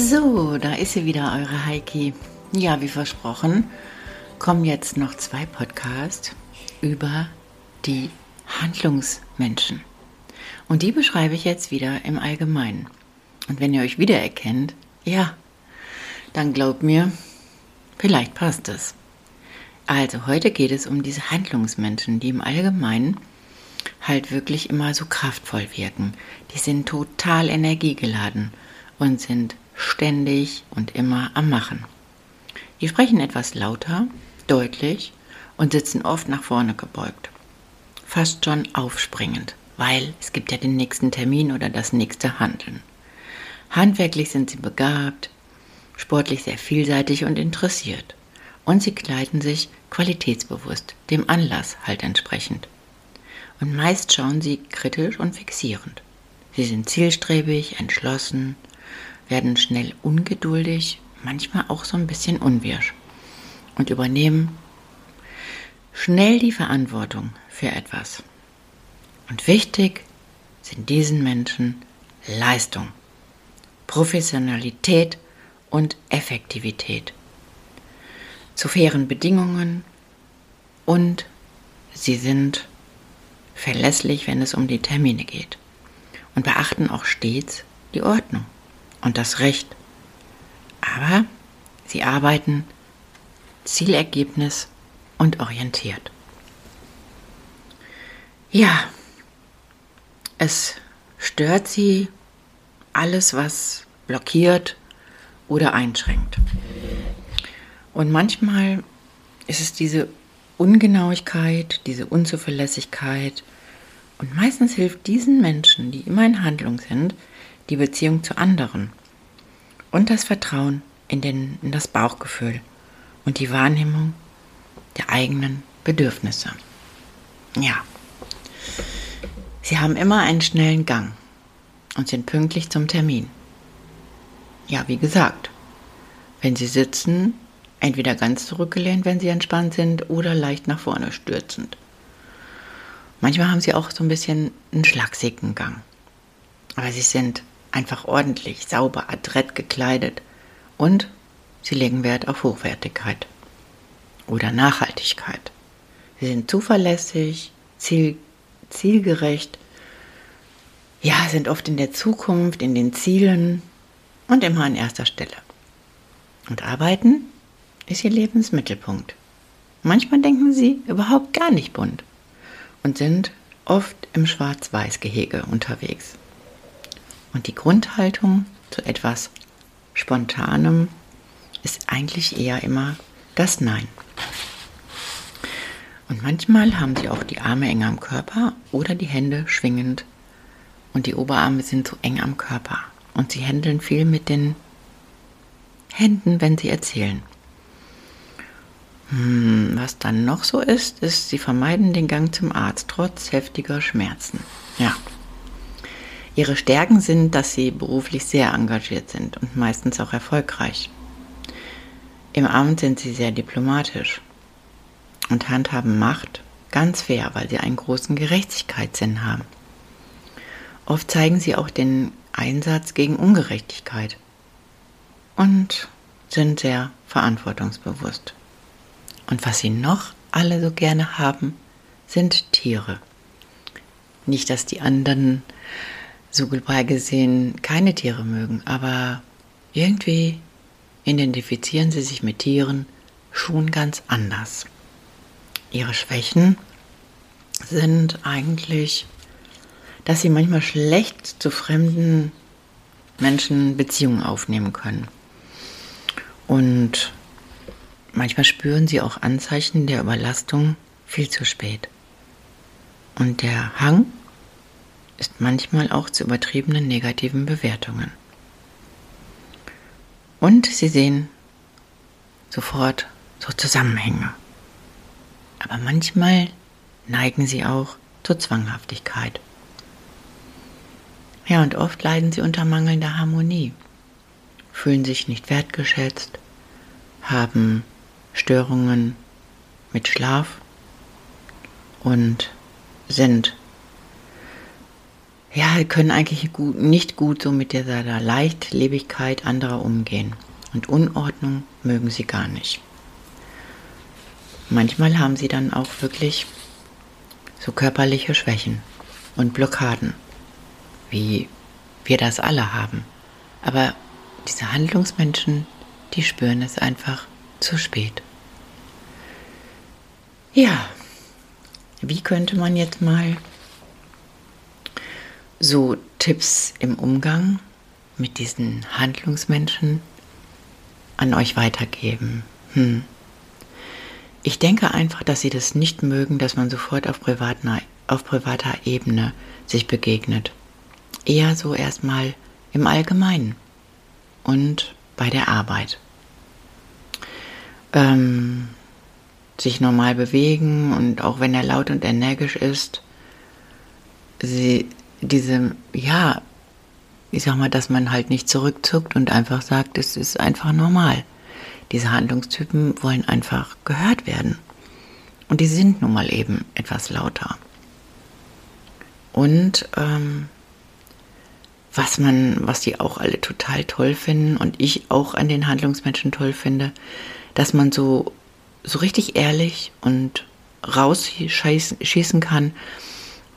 So, da ist sie wieder, eure Heiki. Ja, wie versprochen, kommen jetzt noch zwei Podcasts über die Handlungsmenschen. Und die beschreibe ich jetzt wieder im Allgemeinen. Und wenn ihr euch wiedererkennt, ja, dann glaubt mir, vielleicht passt es. Also heute geht es um diese Handlungsmenschen, die im Allgemeinen halt wirklich immer so kraftvoll wirken. Die sind total energiegeladen und sind ständig und immer am Machen. Die sprechen etwas lauter, deutlich und sitzen oft nach vorne gebeugt. Fast schon aufspringend, weil es gibt ja den nächsten Termin oder das nächste Handeln. Handwerklich sind sie begabt, sportlich sehr vielseitig und interessiert. Und sie kleiden sich qualitätsbewusst, dem Anlass halt entsprechend. Und meist schauen sie kritisch und fixierend. Sie sind zielstrebig, entschlossen, werden schnell ungeduldig, manchmal auch so ein bisschen unwirsch und übernehmen schnell die Verantwortung für etwas. Und wichtig sind diesen Menschen Leistung, Professionalität und Effektivität zu fairen Bedingungen und sie sind verlässlich, wenn es um die Termine geht und beachten auch stets die Ordnung und das Recht. Aber sie arbeiten zielergebnis und orientiert. Ja, es stört sie alles, was blockiert oder einschränkt. Und manchmal ist es diese Ungenauigkeit, diese Unzuverlässigkeit. Und meistens hilft diesen Menschen, die immer in Handlung sind, die Beziehung zu anderen und das Vertrauen in, den, in das Bauchgefühl und die Wahrnehmung der eigenen Bedürfnisse. Ja, sie haben immer einen schnellen Gang und sind pünktlich zum Termin. Ja, wie gesagt, wenn sie sitzen, entweder ganz zurückgelehnt, wenn sie entspannt sind, oder leicht nach vorne stürzend. Manchmal haben sie auch so ein bisschen einen schlagsigen Gang. Aber sie sind einfach ordentlich, sauber, adrett gekleidet und sie legen Wert auf Hochwertigkeit oder Nachhaltigkeit. Sie sind zuverlässig, ziel, zielgerecht, ja, sind oft in der Zukunft, in den Zielen und immer an erster Stelle. Und arbeiten ist ihr Lebensmittelpunkt. Manchmal denken sie überhaupt gar nicht bunt und sind oft im Schwarz-Weiß-Gehege unterwegs. Und die Grundhaltung zu etwas Spontanem ist eigentlich eher immer das Nein. Und manchmal haben sie auch die Arme eng am Körper oder die Hände schwingend und die Oberarme sind so eng am Körper. Und sie händeln viel mit den Händen, wenn sie erzählen. Hm, was dann noch so ist, ist, sie vermeiden den Gang zum Arzt trotz heftiger Schmerzen. Ja. Ihre Stärken sind, dass sie beruflich sehr engagiert sind und meistens auch erfolgreich. Im Amt sind sie sehr diplomatisch und handhaben Macht ganz fair, weil sie einen großen Gerechtigkeitssinn haben. Oft zeigen sie auch den Einsatz gegen Ungerechtigkeit und sind sehr verantwortungsbewusst. Und was sie noch alle so gerne haben, sind Tiere. Nicht, dass die anderen so global gesehen keine Tiere mögen, aber irgendwie identifizieren sie sich mit Tieren schon ganz anders. Ihre Schwächen sind eigentlich, dass sie manchmal schlecht zu fremden Menschen Beziehungen aufnehmen können. Und manchmal spüren sie auch Anzeichen der Überlastung viel zu spät. Und der Hang ist manchmal auch zu übertriebenen negativen Bewertungen. Und sie sehen sofort so Zusammenhänge. Aber manchmal neigen sie auch zur Zwanghaftigkeit. Ja, und oft leiden sie unter mangelnder Harmonie, fühlen sich nicht wertgeschätzt, haben Störungen mit Schlaf und sind ja, können eigentlich gut, nicht gut so mit dieser Leichtlebigkeit anderer umgehen. Und Unordnung mögen sie gar nicht. Manchmal haben sie dann auch wirklich so körperliche Schwächen und Blockaden, wie wir das alle haben. Aber diese Handlungsmenschen, die spüren es einfach zu spät. Ja, wie könnte man jetzt mal so Tipps im Umgang mit diesen Handlungsmenschen an euch weitergeben? Hm. Ich denke einfach, dass sie das nicht mögen, dass man sofort auf, privater, auf privater Ebene sich begegnet. Eher so erstmal im Allgemeinen und bei der Arbeit. Ähm, sich normal bewegen und auch wenn er laut und energisch ist, sie, diese, ja, ich sag mal, dass man halt nicht zurückzuckt und einfach sagt, es ist einfach normal. Diese Handlungstypen wollen einfach gehört werden. Und die sind nun mal eben etwas lauter. Und ähm, was man, was die auch alle total toll finden und ich auch an den Handlungsmenschen toll finde, dass man so, so richtig ehrlich und rausschießen kann,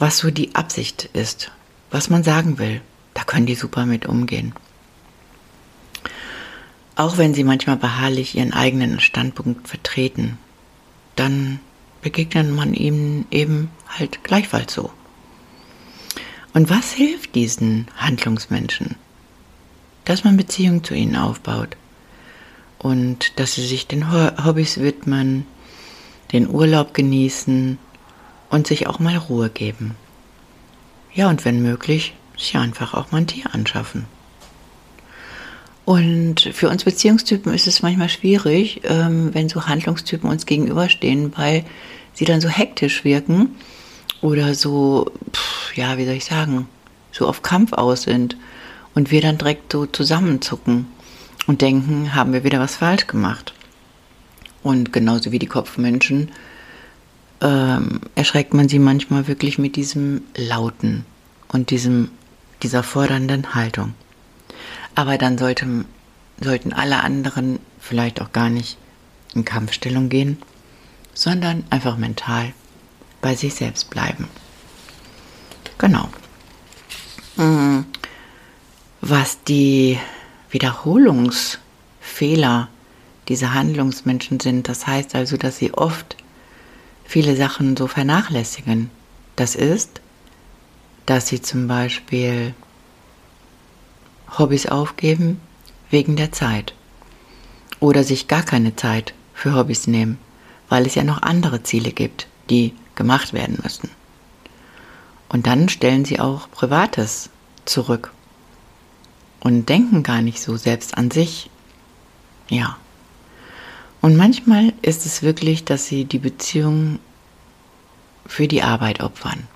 was so die Absicht ist, was man sagen will. Da können die super mit umgehen. Auch wenn sie manchmal beharrlich ihren eigenen Standpunkt vertreten, dann begegnet man ihnen eben halt gleichfalls so. Und was hilft diesen Handlungsmenschen? Dass man Beziehungen zu ihnen aufbaut und dass sie sich den Hobbys widmen, den Urlaub genießen und sich auch mal Ruhe geben. Ja, und wenn möglich, sich einfach auch mal ein Tier anschaffen. Und für uns Beziehungstypen ist es manchmal schwierig, ähm, wenn so Handlungstypen uns gegenüberstehen, weil sie dann so hektisch wirken oder so, pff, ja, wie soll ich sagen, so auf Kampf aus sind und wir dann direkt so zusammenzucken und denken, haben wir wieder was falsch gemacht. Und genauso wie die Kopfmenschen ähm, erschreckt man sie manchmal wirklich mit diesem Lauten und diesem, dieser fordernden Haltung. Aber dann sollte, sollten alle anderen vielleicht auch gar nicht in Kampfstellung gehen, sondern einfach mental bei sich selbst bleiben. Genau. Mm. Was die Wiederholungsfehler dieser Handlungsmenschen sind, das heißt also, dass sie oft viele Sachen so vernachlässigen. Das ist, dass sie zum Beispiel Hobbys aufgeben wegen der Zeit oder sich gar keine Zeit für Hobbys nehmen, weil es ja noch andere Ziele gibt, die gemacht werden müssen. Und dann stellen sie auch Privates zurück und denken gar nicht so selbst an sich. Ja, und manchmal ist es wirklich, dass sie die Beziehung für die Arbeit opfern,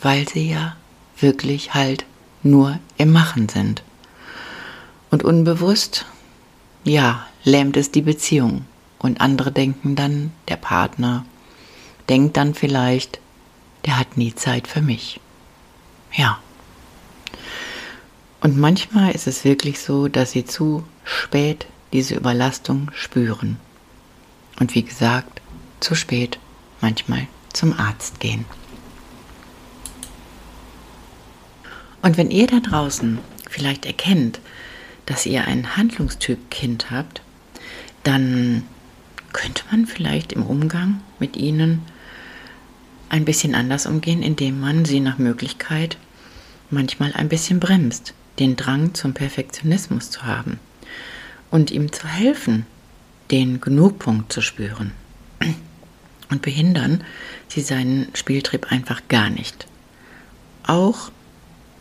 weil sie ja wirklich halt nur im Machen sind. Und unbewusst, ja, lähmt es die Beziehung. Und andere denken dann, der Partner denkt dann vielleicht, der hat nie Zeit für mich. Ja. Und manchmal ist es wirklich so, dass sie zu spät diese Überlastung spüren und wie gesagt, zu spät manchmal zum Arzt gehen. Und wenn ihr da draußen vielleicht erkennt, dass ihr ein Handlungstyp Kind habt, dann könnte man vielleicht im Umgang mit ihnen ein bisschen anders umgehen, indem man sie nach Möglichkeit manchmal ein bisschen bremst, den Drang zum Perfektionismus zu haben und ihm zu helfen, den Genugpunkt zu spüren. Und behindern sie seinen Spieltrieb einfach gar nicht. Auch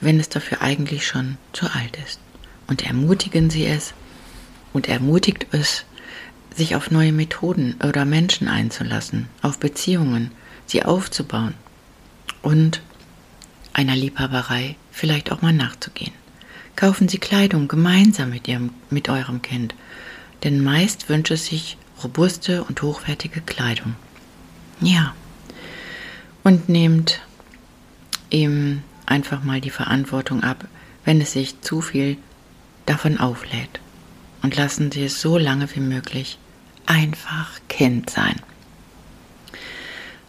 wenn es dafür eigentlich schon zu alt ist. Und ermutigen Sie es und ermutigt es, sich auf neue Methoden oder Menschen einzulassen, auf Beziehungen, sie aufzubauen und einer Liebhaberei vielleicht auch mal nachzugehen. Kaufen Sie Kleidung gemeinsam mit, ihrem, mit eurem Kind, denn meist wünscht es sich robuste und hochwertige Kleidung. Ja. Und nehmt ihm einfach mal die Verantwortung ab, wenn es sich zu viel davon auflädt. Und lassen Sie es so lange wie möglich einfach Kind sein.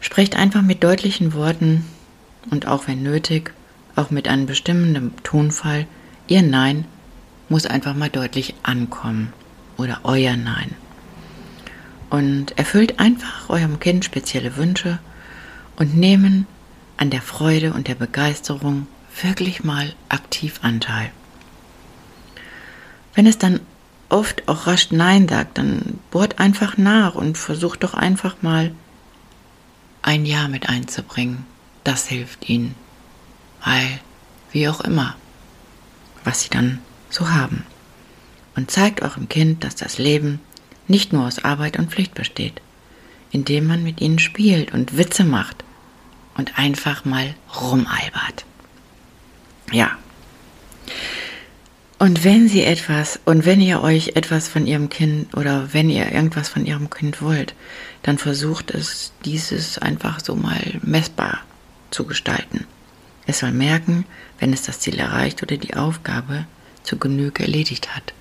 Sprecht einfach mit deutlichen Worten und auch wenn nötig, auch mit einem bestimmenden Tonfall, Ihr Nein muss einfach mal deutlich ankommen oder euer Nein. Und erfüllt einfach eurem Kind spezielle Wünsche und nehmen an der Freude und der Begeisterung wirklich mal aktiv Anteil. Wenn es dann oft auch rasch Nein sagt, dann bohrt einfach nach und versucht doch einfach mal ein Ja mit einzubringen. Das hilft ihnen. Weil, wie auch immer, was sie dann so haben. Und zeigt eurem Kind, dass das Leben nicht nur aus Arbeit und Pflicht besteht, indem man mit ihnen spielt und Witze macht und einfach mal rumalbert. Ja. Und wenn sie etwas und wenn ihr euch etwas von ihrem Kind oder wenn ihr irgendwas von ihrem Kind wollt, dann versucht es, dieses einfach so mal messbar zu gestalten. Es soll merken, wenn es das Ziel erreicht oder die Aufgabe zu Genüge erledigt hat.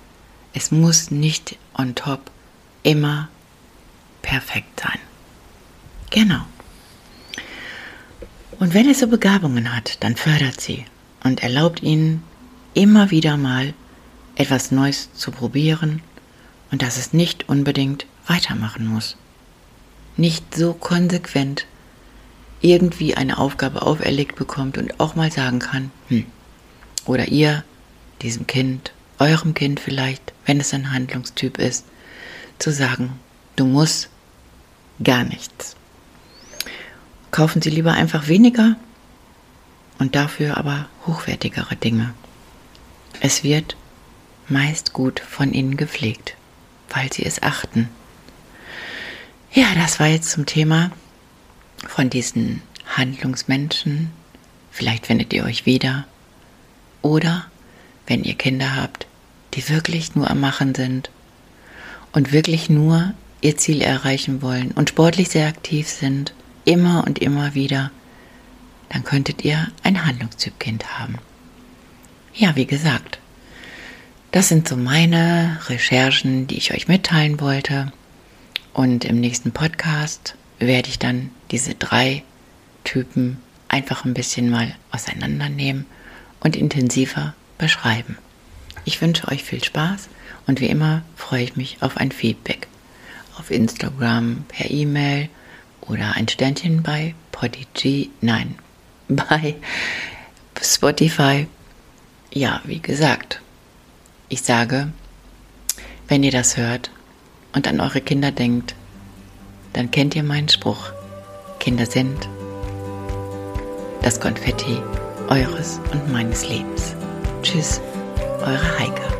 Es muss nicht on top immer perfekt sein. Genau. Und wenn es so Begabungen hat, dann fördert sie und erlaubt ihnen immer wieder mal etwas Neues zu probieren und dass es nicht unbedingt weitermachen muss. Nicht so konsequent irgendwie eine Aufgabe auferlegt bekommt und auch mal sagen kann, hm, oder ihr, diesem Kind, eurem Kind vielleicht, wenn es ein Handlungstyp ist, zu sagen, du musst gar nichts. Kaufen Sie lieber einfach weniger und dafür aber hochwertigere Dinge. Es wird meist gut von Ihnen gepflegt, weil Sie es achten. Ja, das war jetzt zum Thema von diesen Handlungsmenschen. Vielleicht findet ihr euch wieder. Oder wenn ihr Kinder habt, die wirklich nur am Machen sind und wirklich nur ihr Ziel erreichen wollen und sportlich sehr aktiv sind, immer und immer wieder, dann könntet ihr ein Handlungstypkind haben. Ja, wie gesagt, das sind so meine Recherchen, die ich euch mitteilen wollte. Und im nächsten Podcast werde ich dann diese drei Typen einfach ein bisschen mal auseinandernehmen und intensiver beschreiben. Ich wünsche euch viel Spaß und wie immer freue ich mich auf ein Feedback auf Instagram, per E-Mail oder ein Sternchen bei Podigy, nein, bei Spotify. Ja, wie gesagt, ich sage, wenn ihr das hört und an eure Kinder denkt, dann kennt ihr meinen Spruch. Kinder sind das Konfetti eures und meines Lebens. Tschüss, eure Heike.